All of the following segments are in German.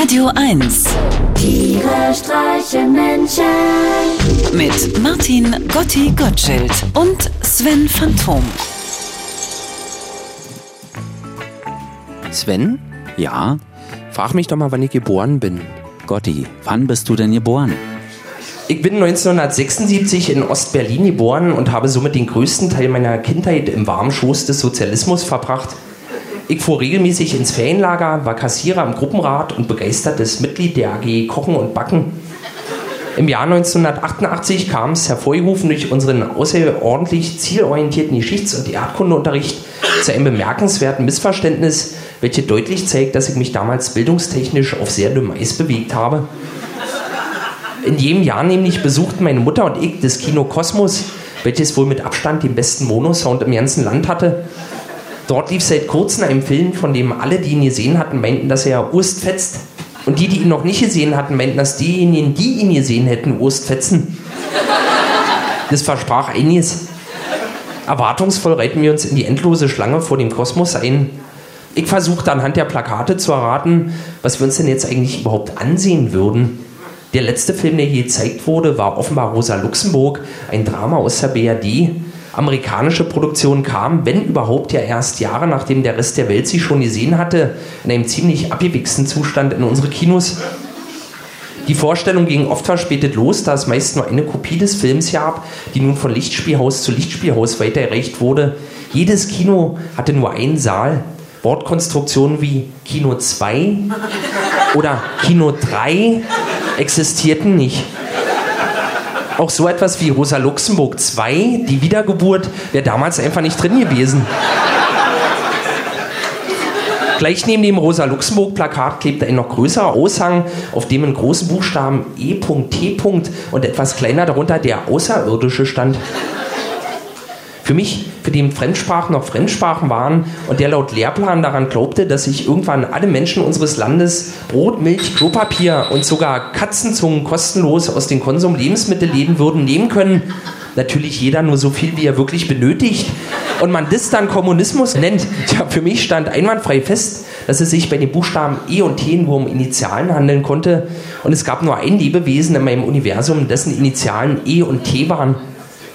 Radio 1 Tiere streichen Menschen. mit Martin Gotti Gottschild und Sven Phantom. Sven, Ja, frag mich doch mal, wann ich geboren bin. Gotti, wann bist du denn geboren? Ich bin 1976 in Ostberlin geboren und habe somit den größten Teil meiner Kindheit im warmen Schoß des Sozialismus verbracht. Ich fuhr regelmäßig ins Ferienlager, war Kassierer im Gruppenrat und begeistertes Mitglied der AG Kochen und Backen. Im Jahr 1988 kam es, hervorgerufen durch unseren außerordentlich zielorientierten Geschichts- und Erdkundeunterricht, zu einem bemerkenswerten Missverständnis, welches deutlich zeigt, dass ich mich damals bildungstechnisch auf sehr dünnem Eis bewegt habe. In jedem Jahr nämlich besuchten meine Mutter und ich das Kino Kosmos, welches wohl mit Abstand den besten Monosound im ganzen Land hatte. Dort lief seit kurzem ein Film, von dem alle, die ihn gesehen hatten, meinten, dass er Urst fetzt. Und die, die ihn noch nicht gesehen hatten, meinten, dass diejenigen, die ihn gesehen hätten, Urst fetzen. Das versprach einiges. Erwartungsvoll reiten wir uns in die endlose Schlange vor dem Kosmos ein. Ich versuchte anhand der Plakate zu erraten, was wir uns denn jetzt eigentlich überhaupt ansehen würden. Der letzte Film, der hier gezeigt wurde, war offenbar Rosa Luxemburg, ein Drama aus der BRD. Amerikanische Produktion kam, wenn überhaupt, ja erst Jahre nachdem der Rest der Welt sie schon gesehen hatte, in einem ziemlich abgewichsten Zustand in unsere Kinos. Die Vorstellung ging oft verspätet los, da es meist nur eine Kopie des Films gab, die nun von Lichtspielhaus zu Lichtspielhaus weitergereicht wurde. Jedes Kino hatte nur einen Saal. Wortkonstruktionen wie Kino 2 oder Kino 3 existierten nicht. Auch so etwas wie Rosa Luxemburg 2, die Wiedergeburt, wäre damals einfach nicht drin gewesen. Gleich neben dem Rosa-Luxemburg-Plakat klebte ein noch größerer Aushang, auf dem in großen Buchstaben E.T. und etwas kleiner darunter der Außerirdische stand. Für mich, für den Fremdsprachen noch Fremdsprachen waren und der laut Lehrplan daran glaubte, dass sich irgendwann alle Menschen unseres Landes Brot, Milch, Klopapier und sogar Katzenzungen kostenlos aus den Konsum-Lebensmittelläden würden nehmen können, natürlich jeder nur so viel, wie er wirklich benötigt, und man das dann Kommunismus nennt, ja, für mich stand einwandfrei fest, dass es sich bei den Buchstaben E und T nur um Initialen handeln konnte. Und es gab nur ein Lebewesen in meinem Universum, dessen Initialen E und T waren.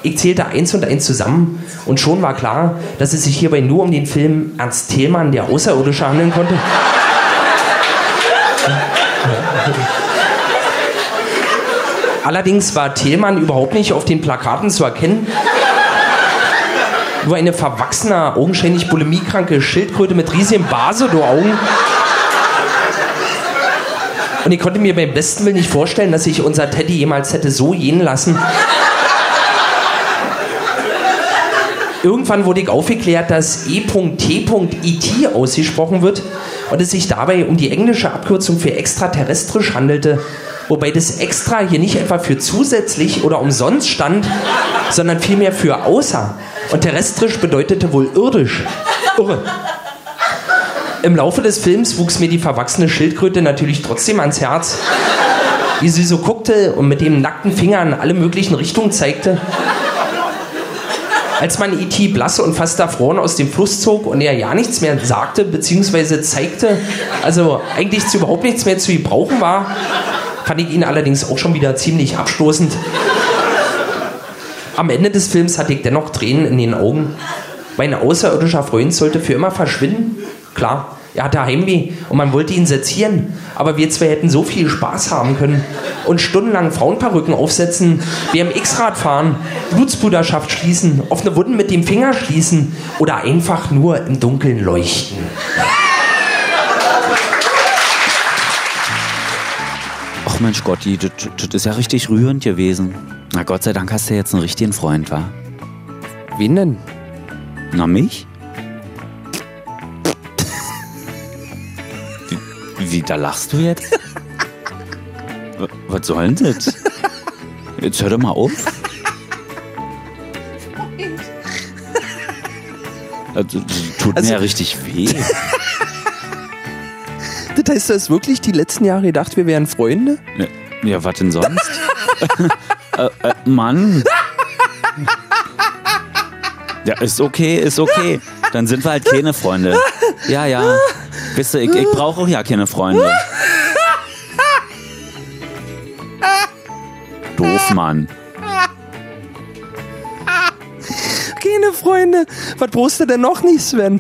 Ich zählte eins und eins zusammen und schon war klar, dass es sich hierbei nur um den Film Ernst Thälmann, der Außerirdische, handeln konnte. Allerdings war Thälmann überhaupt nicht auf den Plakaten zu erkennen. Nur eine verwachsene, augenscheinlich bulimiekranke Schildkröte mit riesigen Basedoor-Augen. Und ich konnte mir beim besten Willen nicht vorstellen, dass sich unser Teddy jemals hätte so gehen lassen. Irgendwann wurde ich aufgeklärt, dass E.T.IT ausgesprochen wird und es sich dabei um die englische Abkürzung für extraterrestrisch handelte, wobei das extra hier nicht etwa für zusätzlich oder umsonst stand, sondern vielmehr für außer. Und terrestrisch bedeutete wohl irdisch. Irre. Im Laufe des Films wuchs mir die verwachsene Schildkröte natürlich trotzdem ans Herz, wie sie so guckte und mit dem nackten Finger in alle möglichen Richtungen zeigte. Als man E.T. blass und fast erfroren aus dem Fluss zog und er ja nichts mehr sagte bzw. zeigte, also eigentlich zu überhaupt nichts mehr zu gebrauchen war, fand ich ihn allerdings auch schon wieder ziemlich abstoßend. Am Ende des Films hatte ich dennoch Tränen in den Augen. Mein außerirdischer Freund sollte für immer verschwinden. Klar, er hatte Heimweh und man wollte ihn sezieren. Aber wir zwei hätten so viel Spaß haben können. Und stundenlang Frauenperücken aufsetzen, BMX-Rad fahren, Blutsbruderschaft schließen, offene Wunden mit dem Finger schließen oder einfach nur im Dunkeln leuchten. Ach Mensch Gotti, das, das ist ja richtig rührend gewesen. Na Gott sei Dank hast du jetzt einen richtigen Freund, wa? Wen denn? Na mich? Wie, da lachst du jetzt? Was soll denn das? Jetzt hör doch mal auf. Also, das tut Also- mir ja richtig weh. Das heißt, du hast wirklich die letzten Jahre gedacht, wir wären Freunde? Ja, ja was denn sonst? äh, äh, Mann. Ja, ist okay, ist okay. Dann sind wir halt keine Freunde. Ja, ja. Wisst ihr, ich, ich brauche auch ja keine Freunde. Doof, Mann. Keine Freunde. Was brauchst du denn noch nicht, Sven?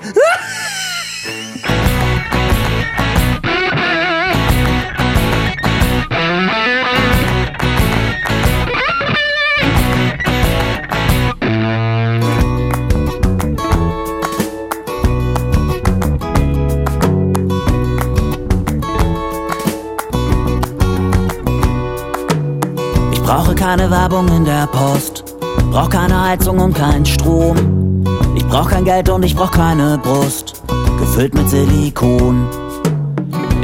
Keine Werbung in der Post. Brauch keine Heizung und keinen Strom. Ich brauch kein Geld und ich brauch keine Brust. Gefüllt mit Silikon.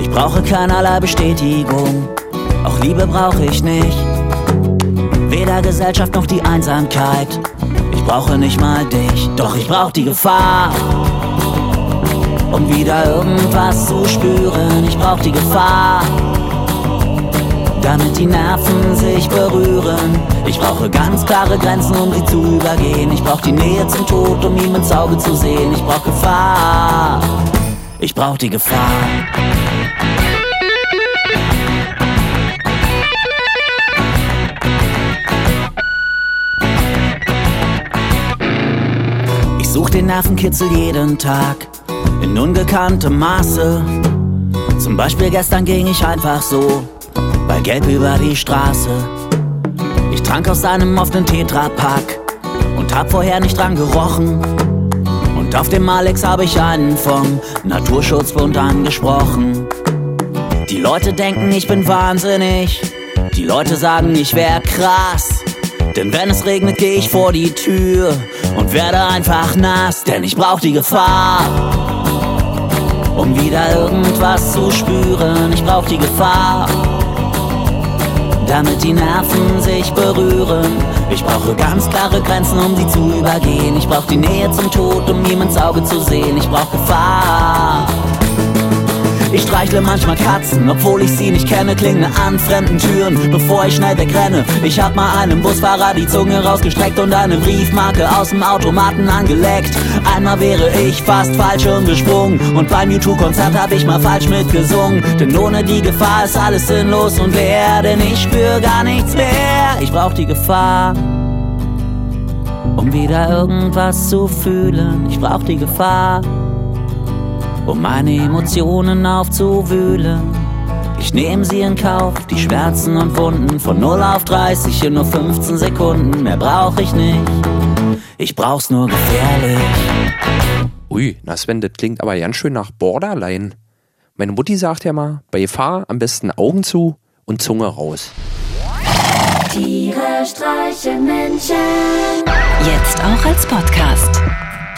Ich brauche keinerlei Bestätigung. Auch Liebe brauche ich nicht. Weder Gesellschaft noch die Einsamkeit. Ich brauche nicht mal dich, doch ich brauch die Gefahr. Um wieder irgendwas zu spüren, ich brauch die Gefahr damit die Nerven sich berühren. Ich brauche ganz klare Grenzen, um sie zu übergehen. Ich brauche die Nähe zum Tod, um ihm ins Auge zu sehen. Ich brauche Gefahr. Ich brauche die Gefahr. Ich such den Nervenkitzel jeden Tag in ungekanntem Maße. Zum Beispiel gestern ging ich einfach so bei Gelb über die Straße. Ich trank aus einem offenen Tetrapack und hab vorher nicht dran gerochen. Und auf dem Alex hab ich einen vom Naturschutzbund angesprochen. Die Leute denken, ich bin wahnsinnig. Die Leute sagen, ich wär krass. Denn wenn es regnet, geh ich vor die Tür und werde einfach nass, denn ich brauch die Gefahr. Um wieder irgendwas zu spüren, ich brauch die Gefahr damit die Nerven sich berühren. Ich brauche ganz klare Grenzen, um sie zu übergehen. Ich brauche die Nähe zum Tod, um ihm ins Auge zu sehen. Ich brauche Gefahr. Ich streichle manchmal Katzen, obwohl ich sie nicht kenne, klinge an fremden Türen, bevor ich schnell wegrenne. Ich hab mal einem Busfahrer die Zunge rausgestreckt und eine Briefmarke aus dem Automaten angeleckt. Einmal wäre ich fast falsch umgesprungen und beim U2-Konzert hab ich mal falsch mitgesungen. Denn ohne die Gefahr ist alles sinnlos und leer, denn ich spür gar nichts mehr. Ich brauch die Gefahr. Um wieder irgendwas zu fühlen, ich brauch die Gefahr um meine Emotionen aufzuwühlen. Ich nehme sie in Kauf, die Schmerzen und Wunden von 0 auf 30 in nur 15 Sekunden. Mehr brauch ich nicht, ich brauch's nur gefährlich. Ui, na Sven, das klingt aber ganz schön nach Borderline. Meine Mutti sagt ja mal, bei Gefahr am besten Augen zu und Zunge raus. Tiere streichen Menschen. Jetzt auch als Podcast.